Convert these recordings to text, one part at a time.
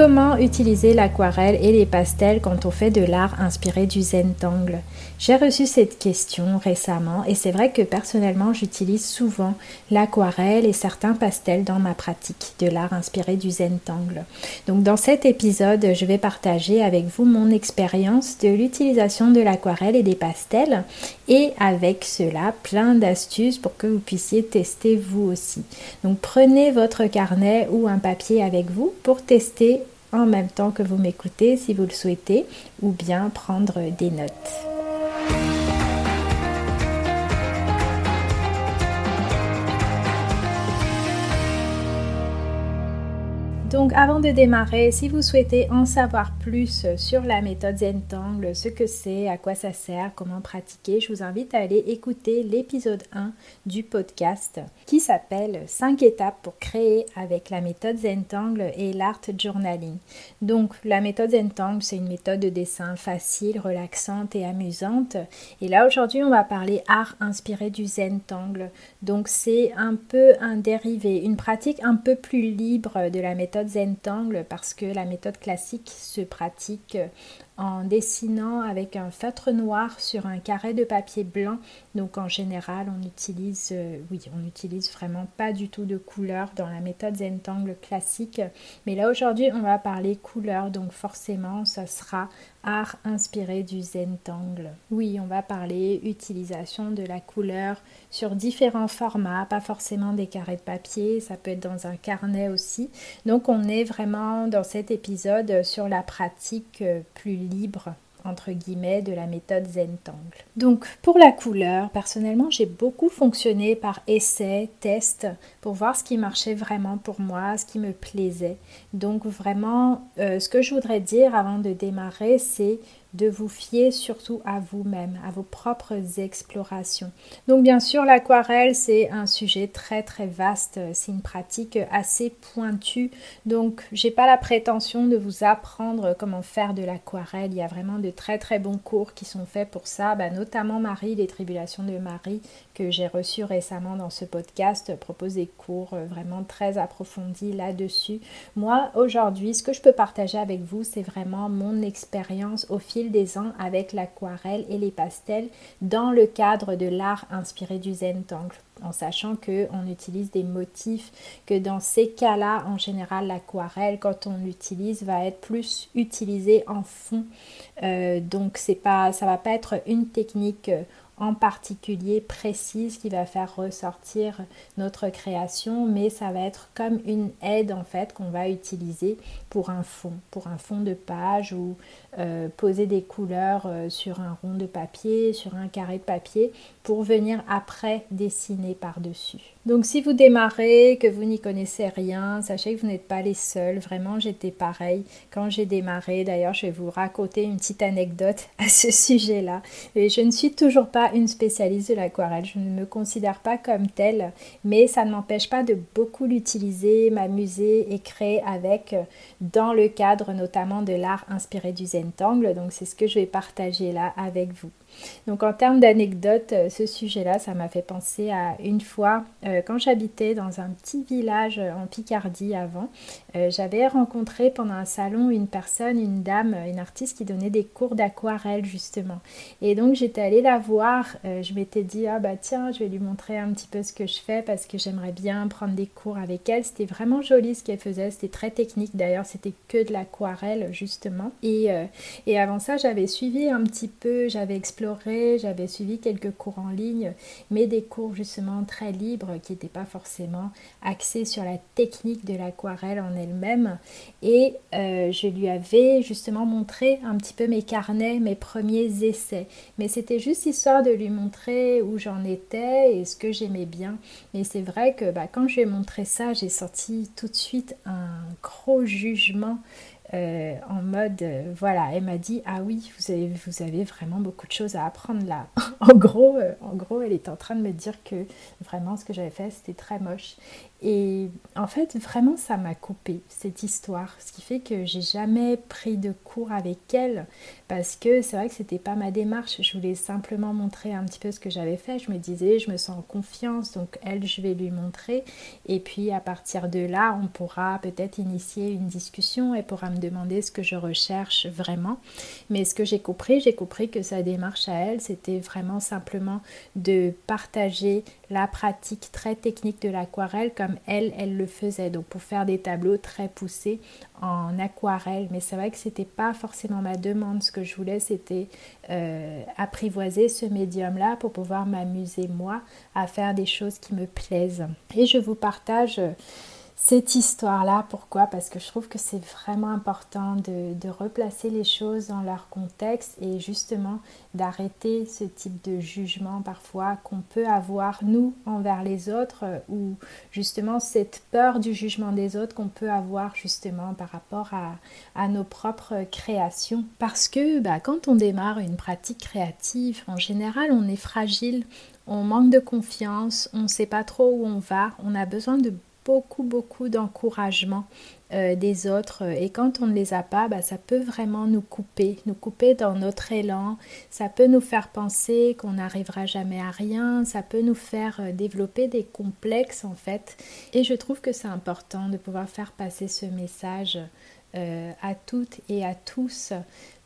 Comment utiliser l'aquarelle et les pastels quand on fait de l'art inspiré du Zentangle J'ai reçu cette question récemment et c'est vrai que personnellement j'utilise souvent l'aquarelle et certains pastels dans ma pratique de l'art inspiré du Zentangle. Donc dans cet épisode, je vais partager avec vous mon expérience de l'utilisation de l'aquarelle et des pastels et avec cela plein d'astuces pour que vous puissiez tester vous aussi. Donc prenez votre carnet ou un papier avec vous pour tester en même temps que vous m'écoutez si vous le souhaitez, ou bien prendre des notes. Donc avant de démarrer, si vous souhaitez en savoir plus sur la méthode Zentangle, ce que c'est, à quoi ça sert, comment pratiquer, je vous invite à aller écouter l'épisode 1 du podcast qui s'appelle 5 étapes pour créer avec la méthode Zentangle et l'art journaling. Donc la méthode Zentangle, c'est une méthode de dessin facile, relaxante et amusante. Et là aujourd'hui, on va parler art inspiré du Zentangle. Donc c'est un peu un dérivé, une pratique un peu plus libre de la méthode Zentangle parce que la méthode classique se pratique en dessinant avec un feutre noir sur un carré de papier blanc. Donc en général, on utilise, euh, oui, on n'utilise vraiment pas du tout de couleur dans la méthode Zentangle classique. Mais là aujourd'hui, on va parler couleur, donc forcément, ça sera art inspiré du Zentangle. Oui, on va parler utilisation de la couleur sur différents formats, pas forcément des carrés de papier, ça peut être dans un carnet aussi. Donc on est vraiment dans cet épisode sur la pratique euh, plus libre entre guillemets de la méthode Zentangle. Donc pour la couleur, personnellement j'ai beaucoup fonctionné par essai, test pour voir ce qui marchait vraiment pour moi, ce qui me plaisait. Donc vraiment euh, ce que je voudrais dire avant de démarrer c'est de vous fier surtout à vous-même, à vos propres explorations. Donc bien sûr, l'aquarelle, c'est un sujet très très vaste, c'est une pratique assez pointue. Donc j'ai pas la prétention de vous apprendre comment faire de l'aquarelle. Il y a vraiment de très très bons cours qui sont faits pour ça, bah, notamment Marie, les tribulations de Marie, que j'ai reçu récemment dans ce podcast, propose des cours vraiment très approfondis là-dessus. Moi, aujourd'hui, ce que je peux partager avec vous, c'est vraiment mon expérience au fil des ans avec l'aquarelle et les pastels dans le cadre de l'art inspiré du Zentangle en sachant que on utilise des motifs que dans ces cas-là en général l'aquarelle quand on l'utilise va être plus utilisé en fond euh, donc c'est pas ça va pas être une technique en particulier précise qui va faire ressortir notre création, mais ça va être comme une aide en fait qu'on va utiliser pour un fond, pour un fond de page ou euh, poser des couleurs euh, sur un rond de papier, sur un carré de papier pour venir après dessiner par-dessus. Donc si vous démarrez, que vous n'y connaissez rien, sachez que vous n'êtes pas les seuls. Vraiment, j'étais pareil quand j'ai démarré. D'ailleurs, je vais vous raconter une petite anecdote à ce sujet-là. Et je ne suis toujours pas une spécialiste de l'aquarelle. Je ne me considère pas comme telle, mais ça ne m'empêche pas de beaucoup l'utiliser, m'amuser et créer avec dans le cadre notamment de l'art inspiré du Zentangle. Donc c'est ce que je vais partager là avec vous. Donc en termes d'anecdotes, euh, ce sujet-là, ça m'a fait penser à une fois euh, quand j'habitais dans un petit village en Picardie avant, euh, j'avais rencontré pendant un salon une personne, une dame, une artiste qui donnait des cours d'aquarelle justement. Et donc j'étais allée la voir, je m'étais dit ah bah tiens, je vais lui montrer un petit peu ce que je fais parce que j'aimerais bien prendre des cours avec elle. C'était vraiment joli ce qu'elle faisait, c'était très technique d'ailleurs, c'était que de l'aquarelle justement. Et, et avant ça, j'avais suivi un petit peu, j'avais exploré J'avais suivi quelques cours en ligne, mais des cours justement très libres qui n'étaient pas forcément axés sur la technique de l'aquarelle en elle-même. Et euh, je lui avais justement montré un petit peu mes carnets, mes premiers essais. Mais c'était juste histoire de lui montrer où j'en étais et ce que j'aimais bien. Et c'est vrai que bah, quand je lui ai montré ça, j'ai sorti tout de suite un gros jugement euh, en mode, euh, voilà, elle m'a dit, ah oui, vous avez, vraiment beaucoup de choses à apprendre là. en, gros, euh, en gros, elle est en train de me dire que vraiment ce que j'avais fait, c'était très moche. Et en fait, vraiment, ça m'a coupé cette histoire. Ce qui fait que j'ai jamais pris de cours avec elle parce que c'est vrai que c'était pas ma démarche. Je voulais simplement montrer un petit peu ce que j'avais fait. Je me disais, je me sens en confiance, donc elle, je vais lui montrer. Et puis à partir de là, on pourra peut-être initier une discussion. Elle pourra me demander ce que je recherche vraiment. Mais ce que j'ai compris, j'ai compris que sa démarche à elle, c'était vraiment simplement de partager la pratique très technique de l'aquarelle comme elle, elle le faisait. Donc pour faire des tableaux très poussés en aquarelle. Mais c'est vrai que c'était pas forcément ma demande. Ce que je voulais, c'était euh, apprivoiser ce médium-là pour pouvoir m'amuser moi à faire des choses qui me plaisent. Et je vous partage cette histoire-là. Pourquoi? Parce que je trouve que c'est vraiment important de, replacer les choses dans leur contexte et justement d'arrêter ce type de jugement parfois qu'on peut avoir nous envers les autres ou justement cette peur du jugement des autres qu'on peut avoir justement par rapport à, nos propres créations. Parce que bah, quand on démarre une pratique créative, en général on est fragile, on manque de confiance, on ne sait pas trop où on va, on a besoin de beaucoup, beaucoup d'encouragement euh, des autres. Et quand on ne les a pas, bah, ça peut vraiment nous couper, nous couper dans notre élan. Ça peut nous faire penser qu'on n'arrivera jamais à rien. Ça peut nous faire euh, développer des complexes en fait. Et je trouve que c'est important de pouvoir faire passer ce message euh, à toutes et à tous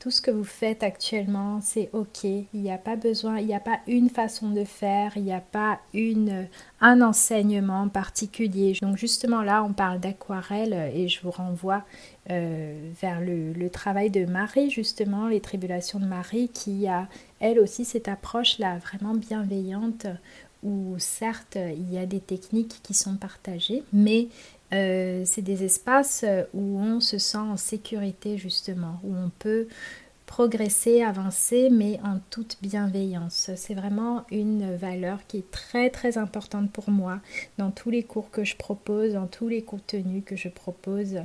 tout ce que vous faites actuellement, c'est ok. Il n'y a pas besoin, il n'y a pas une façon de faire, il n'y a pas une, un enseignement particulier. Donc justement là, on parle d'aquarelle et je vous renvoie euh, vers le, travail de Marie, justement, les tribulations de Marie, qui a elle aussi cette approche-là vraiment bienveillante où certes il y a des techniques qui sont partagées, mais euh, c'est des espaces où on se sent en sécurité justement, où on peut progresser, avancer, mais en toute bienveillance. C'est vraiment une valeur qui est très très importante pour moi dans tous les cours que je propose, dans tous les contenus que je propose.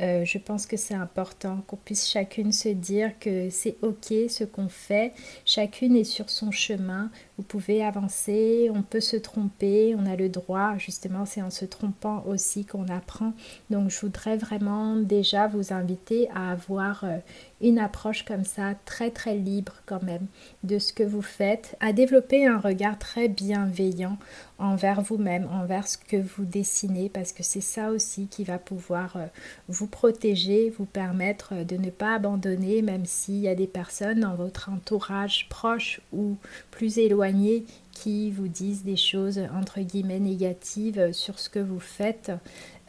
Euh, je pense que c'est important qu'on puisse chacune se dire que c'est ok ce qu'on fait, chacune est sur son chemin, vous pouvez avancer, on peut se tromper, on a le droit, justement c'est en se trompant aussi qu'on apprend. Donc je voudrais vraiment déjà vous inviter à avoir euh, une approche comme ça, très très libre quand même de ce que vous faites, à développer un regard très bienveillant envers vous-même, envers ce que vous dessinez, parce que c'est ça aussi qui va pouvoir euh, vous protéger, vous permettre de ne pas abandonner, même s'il y a des personnes dans votre entourage proche ou plus éloigné qui vous disent des choses entre guillemets négatives sur ce que vous faites.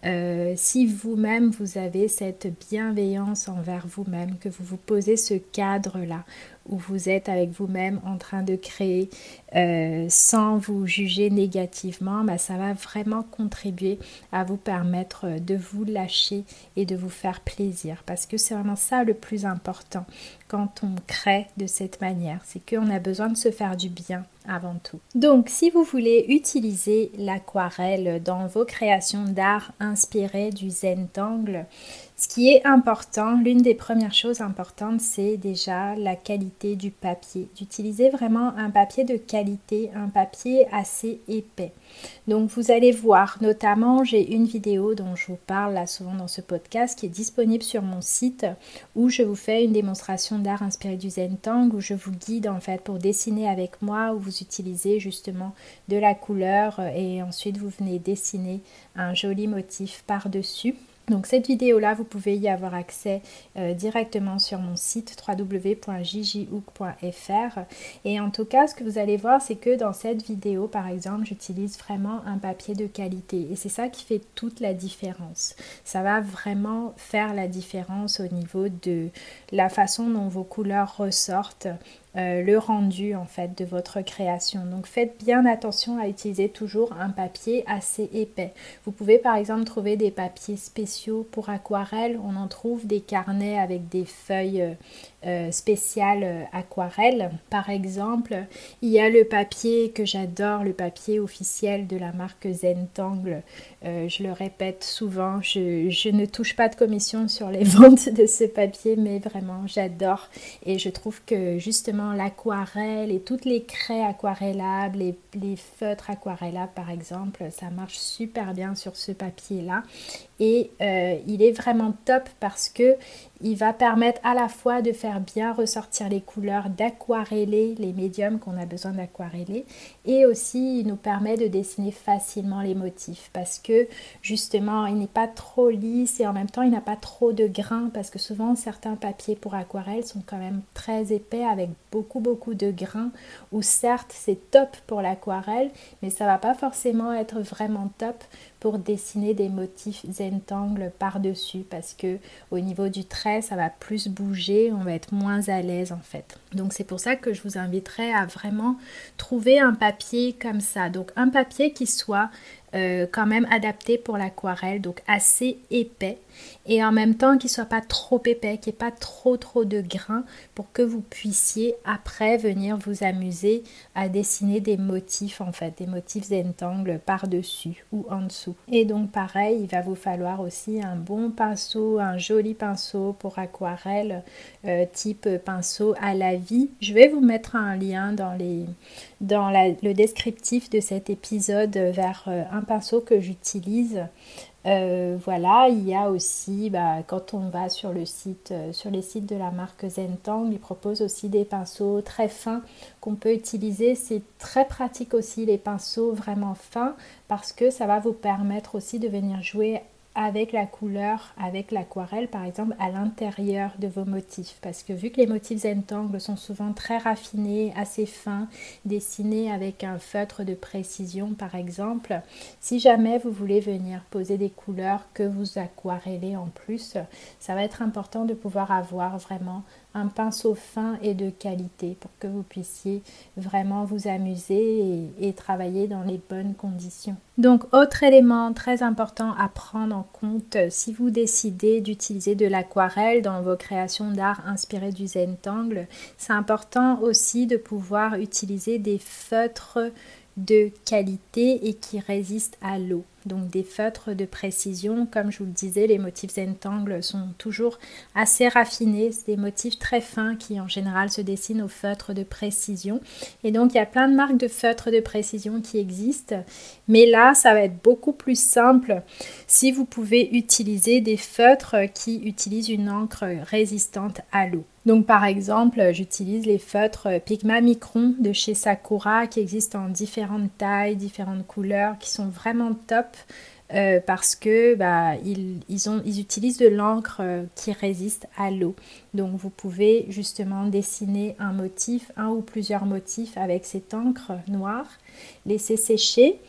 Euh, si vous-même vous avez cette bienveillance envers vous-même, que vous vous posez ce cadre-là où vous êtes avec vous-même en train de créer euh, sans vous juger négativement, bah, ça va vraiment contribuer à vous permettre de vous lâcher et de vous faire plaisir. Parce que c'est vraiment ça le plus important quand on crée de cette manière. C'est qu'on a besoin de se faire du bien avant tout. Donc si vous voulez utiliser l'aquarelle dans vos créations d'art inspirées du zen d'angle, ce qui est important, l'une des premières choses importantes, c'est déjà la qualité du papier. D'utiliser vraiment un papier de qualité, un papier assez épais. Donc vous allez voir, notamment j'ai une vidéo dont je vous parle là souvent dans ce podcast qui est disponible sur mon site où je vous fais une démonstration d'art inspiré du Tang, où je vous guide en fait pour dessiner avec moi où vous utilisez justement de la couleur et ensuite vous venez dessiner un joli motif par-dessus. Donc cette vidéo-là, vous pouvez y avoir accès euh, directement sur mon site www.jjhook.fr. Et en tout cas, ce que vous allez voir, c'est que dans cette vidéo, par exemple, j'utilise vraiment un papier de qualité. Et c'est ça qui fait toute la différence. Ça va vraiment faire la différence au niveau de la façon dont vos couleurs ressortent euh, le rendu en fait de votre création. Donc faites bien attention à utiliser toujours un papier assez épais. Vous pouvez par exemple trouver des papiers spéciaux pour aquarelle. On en trouve des carnets avec des feuilles euh, euh, spéciales aquarelle. Par exemple, il y a le papier que j'adore, le papier officiel de la marque Zentangle. je le répète souvent, je, je ne touche pas de commission sur les ventes de ce papier, mais vraiment j'adore. Et je trouve que justement l'aquarelle et toutes les craies aquarellables, les, les feutres aquarellables par exemple, ça marche super bien sur ce papier-là. Et euh, il est vraiment top parce que il va permettre à la fois de faire bien ressortir les couleurs, d'aquareller les médiums qu'on a besoin d'aquareller et aussi il nous permet de dessiner facilement les motifs parce que justement il n'est pas trop lisse et en même temps il n'a pas trop de grains parce que souvent certains papiers pour aquarelle sont quand même très épais avec beaucoup beaucoup de grains ou certes c'est top pour l'aquarelle mais ça va pas forcément être vraiment top pour dessiner des motifs zentangle par-dessus parce que au niveau du trait, ça va plus bouger, on va être moins à l'aise en fait. Donc c'est pour ça que je vous inviterai à vraiment trouver un papier comme ça. Donc un papier qui soit euh, quand même adapté pour l'aquarelle, donc assez épais et en même temps qu'il soit pas trop épais, qu'il n'y ait pas trop trop de grains pour que vous puissiez après venir vous amuser à dessiner des motifs en fait, des motifs zentangle par-dessus ou en dessous. Et donc pareil, il va vous falloir aussi un bon pinceau, un joli pinceau pour aquarelle euh, type pinceau à la vie. Je vais vous mettre un lien dans le descriptif de cet épisode vers euh, un pinceau que j'utilise. Euh, voilà, il y a aussi, bah, quand on va sur le site, euh, sur les sites de la marque Zentang, ils proposent aussi des pinceaux très fins qu'on peut utiliser. C'est très pratique aussi les pinceaux vraiment fins parce que ça va vous permettre aussi de venir jouer avec la couleur, avec l'aquarelle par exemple à l'intérieur de vos motifs. Parce que vu que les motifs Zentangle sont souvent très raffinés, assez fins, dessinés avec un feutre de précision par exemple, si jamais vous voulez venir poser des couleurs que vous aquarellez en plus, ça va être important de pouvoir avoir vraiment un pinceau fin et de qualité pour que vous puissiez vraiment vous amuser et, travailler dans les bonnes conditions. Donc autre élément très important à prendre en compte si vous décidez d'utiliser de l'aquarelle dans vos créations d'art inspirées du Zentangle, c'est important aussi de pouvoir utiliser des feutres de qualité et qui résistent à l'eau donc des feutres de précision. Comme je vous le disais, les motifs Zentangle sont toujours assez raffinés, c'est des motifs très fins qui en général se dessinent au feutre de précision. Et donc il y a plein de marques de feutres de précision qui existent, mais là ça va être beaucoup plus simple si vous pouvez utiliser des feutres qui utilisent une encre résistante à l'eau. Donc par exemple, j'utilise les feutres Pigma Micron de chez Sakura qui existent en différentes tailles, différentes couleurs, qui sont vraiment top euh, parce que bah, ils, utilisent de l'encre euh, qui résiste à l'eau. Donc vous pouvez justement dessiner un motif, un ou plusieurs motifs avec cette encre noire, laisser sécher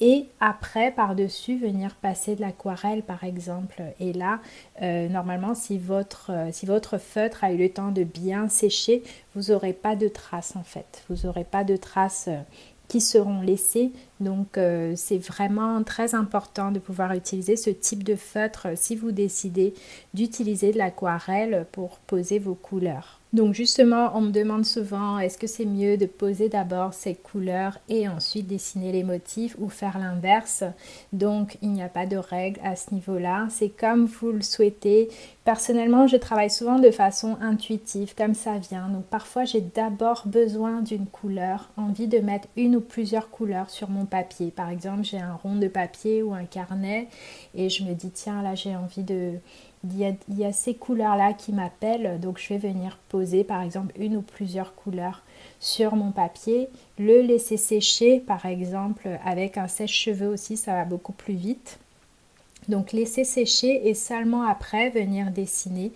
et après par-dessus venir passer de l'aquarelle par exemple. Et là, euh, normalement, si votre, si votre feutre a eu le temps de bien sécher, vous n'aurez pas de traces en fait. Vous n'aurez pas de traces qui seront laissés. Donc euh, c'est vraiment très important de pouvoir utiliser ce type de feutre si vous décidez d'utiliser de l'aquarelle pour poser vos couleurs. Donc justement, on me demande souvent, est-ce que c'est mieux de poser d'abord ces couleurs et ensuite dessiner les motifs ou faire l'inverse? Donc il n'y a pas de règle à ce niveau-là, c'est comme vous le souhaitez. Personnellement, je travaille souvent de façon intuitive, comme ça vient. Donc parfois, j'ai d'abord besoin d'une couleur, envie de mettre une ou plusieurs couleurs sur mon papier. Par exemple, j'ai un rond de papier ou un carnet et je me dis, tiens, là j'ai envie de il y, a, ces couleurs-là qui m'appellent, donc je vais venir poser par exemple une ou plusieurs couleurs sur mon papier, le laisser sécher par exemple avec un sèche-cheveux aussi, ça va beaucoup plus vite. Donc laisser sécher et seulement après venir dessiner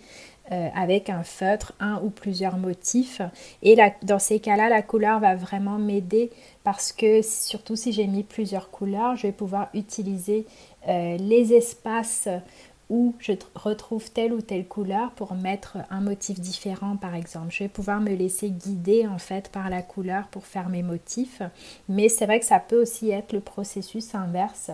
euh, avec un feutre, un ou plusieurs motifs. Et dans ces cas-là, la couleur va vraiment m'aider parce que surtout si j'ai mis plusieurs couleurs, je vais pouvoir utiliser euh, les espaces où je retrouve telle ou telle couleur pour mettre un motif différent par exemple. Je vais pouvoir me laisser guider en fait par la couleur pour faire mes motifs. Mais c'est vrai que ça peut aussi être le processus inverse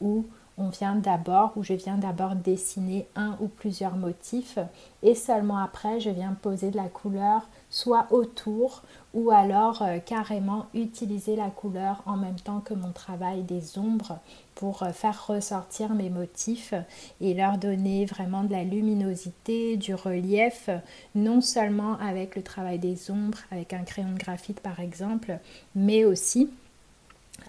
où on vient d'abord, ou je viens d'abord dessiner un ou plusieurs motifs et seulement après je viens poser de la couleur soit autour ou alors euh, carrément utiliser la couleur en même temps que mon travail des ombres pour euh, faire ressortir mes motifs et leur donner vraiment de la luminosité, du relief, non seulement avec le travail des ombres, avec un crayon de graphite par exemple, mais aussi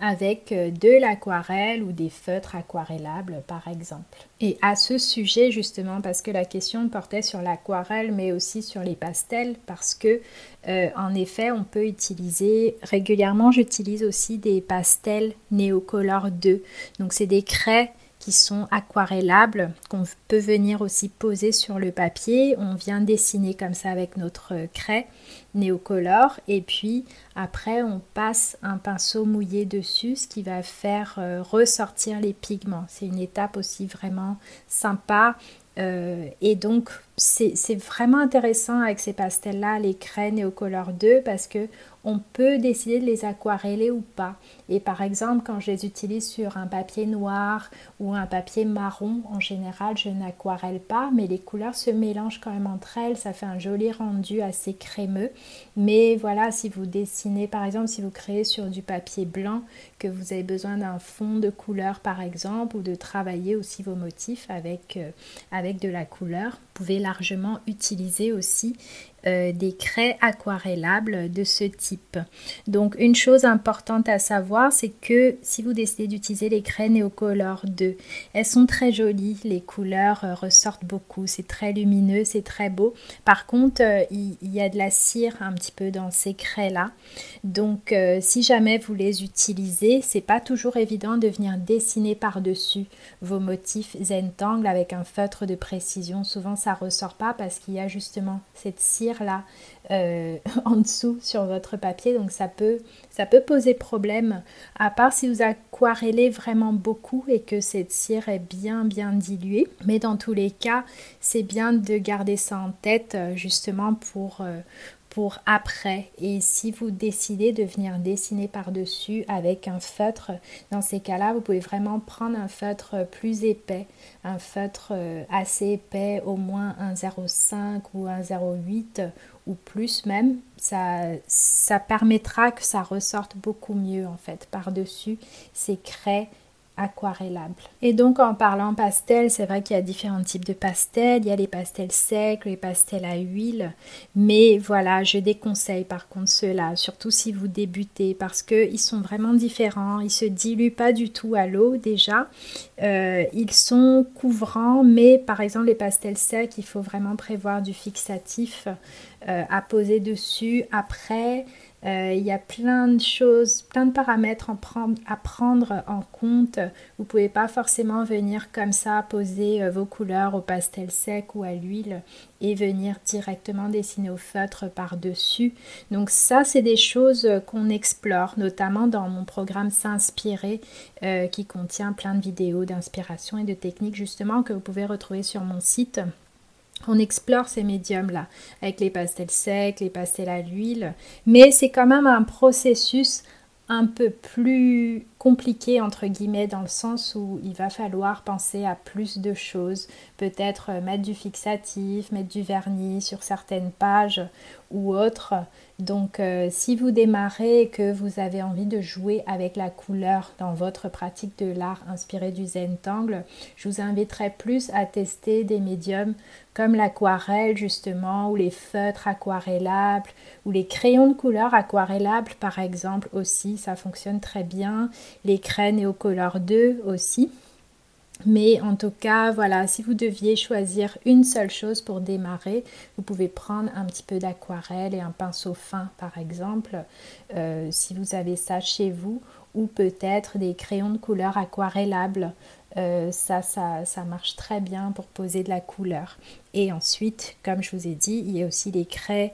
avec euh, de l'aquarelle ou des feutres aquarellables par exemple. Et à ce sujet justement, parce que la question portait sur l'aquarelle mais aussi sur les pastels, parce que euh, en effet on peut utiliser régulièrement, j'utilise aussi des pastels Neocolor 2. Donc c'est des craies sont aquarellables, qu'on peut venir aussi poser sur le papier. On vient dessiner comme ça avec notre craie néocolore et puis après on passe un pinceau mouillé dessus ce qui va faire euh, ressortir les pigments. C'est une étape aussi vraiment sympa euh, et donc c'est vraiment intéressant avec ces pastels là, les craies néocolore 2 parce que on peut décider de les aquareller ou pas. Et par exemple, quand je les utilise sur un papier noir ou un papier marron, en général, je n'aquarelle pas, mais les couleurs se mélangent quand même entre elles. Ça fait un joli rendu assez crémeux. Mais voilà, si vous dessinez, par exemple, si vous créez sur du papier blanc, que vous avez besoin d'un fond de couleur, par exemple, ou de travailler aussi vos motifs avec, euh, avec de la couleur, vous pouvez largement utiliser aussi euh, des craies aquarellables de ce type. Donc une chose importante à savoir, c'est que si vous décidez d'utiliser les craies Neocolor 2, elles sont très jolies, les couleurs euh, ressortent beaucoup, c'est très lumineux, c'est très beau. Par contre, euh, il, y a de la cire un petit peu dans ces craies-là. Donc si jamais vous les utilisez, c'est pas toujours évident de venir dessiner par-dessus vos motifs Zentangle avec un feutre de précision. Souvent ça ressort pas parce qu'il y a justement cette cire là euh, en dessous sur votre papier. Donc ça peut, ça peut poser problème, à part si vous aquarellez vraiment beaucoup et que cette cire est bien bien diluée. Mais dans tous les cas, c'est bien de garder ça en tête euh, justement pour, euh, pour après. Et si vous décidez de venir dessiner par-dessus avec un feutre, dans ces cas-là, vous pouvez vraiment prendre un feutre plus épais, un feutre assez épais, au moins un 0,5 ou un 0,8 ou plus même. Ça, permettra que ça ressorte beaucoup mieux en fait par-dessus ces craies aquarellable. Et donc en parlant pastel, c'est vrai qu'il y a différents types de pastels. Il y a les pastels secs, les pastels à huile. Mais voilà, je déconseille par contre ceux-là, surtout si vous débutez, parce qu'ils sont vraiment différents. Ils se diluent pas du tout à l'eau déjà. Euh, ils sont couvrants, mais par exemple les pastels secs, il faut vraiment prévoir du fixatif euh, à poser dessus après. Euh, il y a plein de choses, plein de paramètres à prendre en compte. Vous pouvez pas forcément venir comme ça poser euh, vos couleurs au pastel sec ou à l'huile et venir directement dessiner au feutre par-dessus. Donc ça, c'est des choses qu'on explore, notamment dans mon programme S'inspirer qui contient plein de vidéos d'inspiration et de techniques justement que vous pouvez retrouver sur mon site on explore ces médiums-là, avec les pastels secs, les pastels à l'huile, mais c'est quand même un processus un peu plus compliqué entre guillemets dans le sens où il va falloir penser à plus de choses, peut-être mettre du fixatif, mettre du vernis sur certaines pages ou autres. Donc euh, si vous démarrez et que vous avez envie de jouer avec la couleur dans votre pratique de l'art inspiré du Zentangle, je vous inviterai plus à tester des médiums comme l'aquarelle justement ou les feutres aquarellables ou les crayons de couleur aquarellables par exemple aussi, ça fonctionne très bien. Les craies Neocolor 2 aussi. Mais en tout cas, voilà, si vous deviez choisir une seule chose pour démarrer, vous pouvez prendre un petit peu d'aquarelle et un pinceau fin, par exemple, euh, si vous avez ça chez vous, ou peut-être des crayons de couleur aquarellables. Euh, ça, ça, ça, marche très bien pour poser de la couleur. Et ensuite, comme je vous ai dit, il y a aussi les craies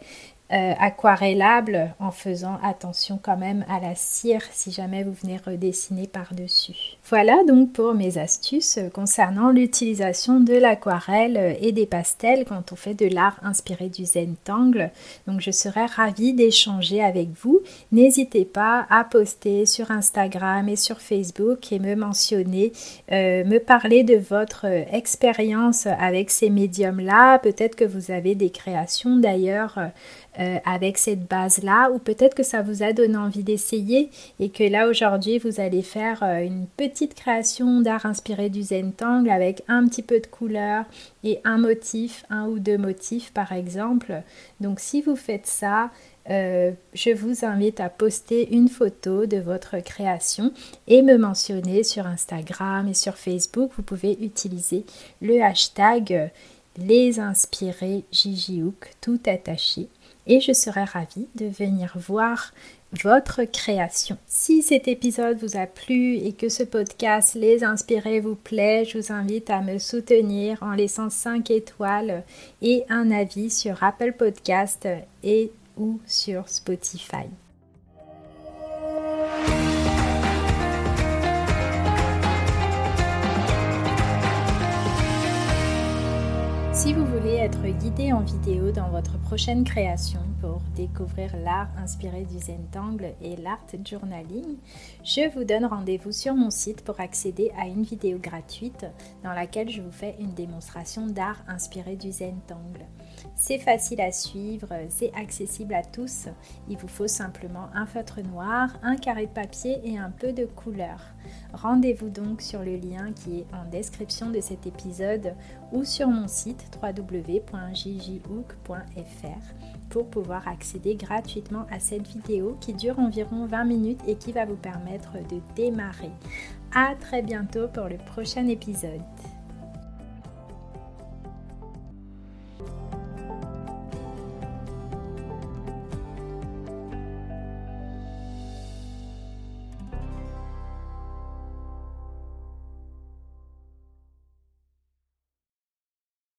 euh, aquarellable en faisant attention quand même à la cire si jamais vous venez redessiner par-dessus. Voilà donc pour mes astuces concernant l'utilisation de l'aquarelle et des pastels quand on fait de l'art inspiré du Zentangle. Donc je serais ravie d'échanger avec vous. N'hésitez pas à poster sur Instagram et sur Facebook et me mentionner, euh, me parler de votre expérience avec ces médiums-là. Peut-être que vous avez des créations d'ailleurs euh, avec cette base-là, ou peut-être que ça vous a donné envie d'essayer et que là aujourd'hui vous allez faire euh, une petite création d'art inspiré du Zentangle avec un petit peu de couleur et un motif, un ou deux motifs par exemple. Donc si vous faites ça, euh, je vous invite à poster une photo de votre création et me mentionner sur Instagram et sur Facebook. Vous pouvez utiliser le hashtag les inspirés tout attaché et je serai ravie de venir voir votre création. Si cet épisode vous a plu et que ce podcast Les Inspirés vous plaît, je vous invite à me soutenir en laissant 5 étoiles et un avis sur Apple Podcast et ou sur Spotify. Être guidé en vidéo dans votre prochaine création pour découvrir l'art inspiré du Zentangle et l'art journaling, je vous donne rendez-vous sur mon site pour accéder à une vidéo gratuite dans laquelle je vous fais une démonstration d'art inspiré du Zentangle. C'est facile à suivre, c'est accessible à tous. Il vous faut simplement un feutre noir, un carré de papier et un peu de couleur. Rendez-vous donc sur le lien qui est en description de cet épisode ou sur mon site www.jjhook.fr pour pouvoir accéder gratuitement à cette vidéo qui dure environ 20 minutes et qui va vous permettre de démarrer. À très bientôt pour le prochain épisode.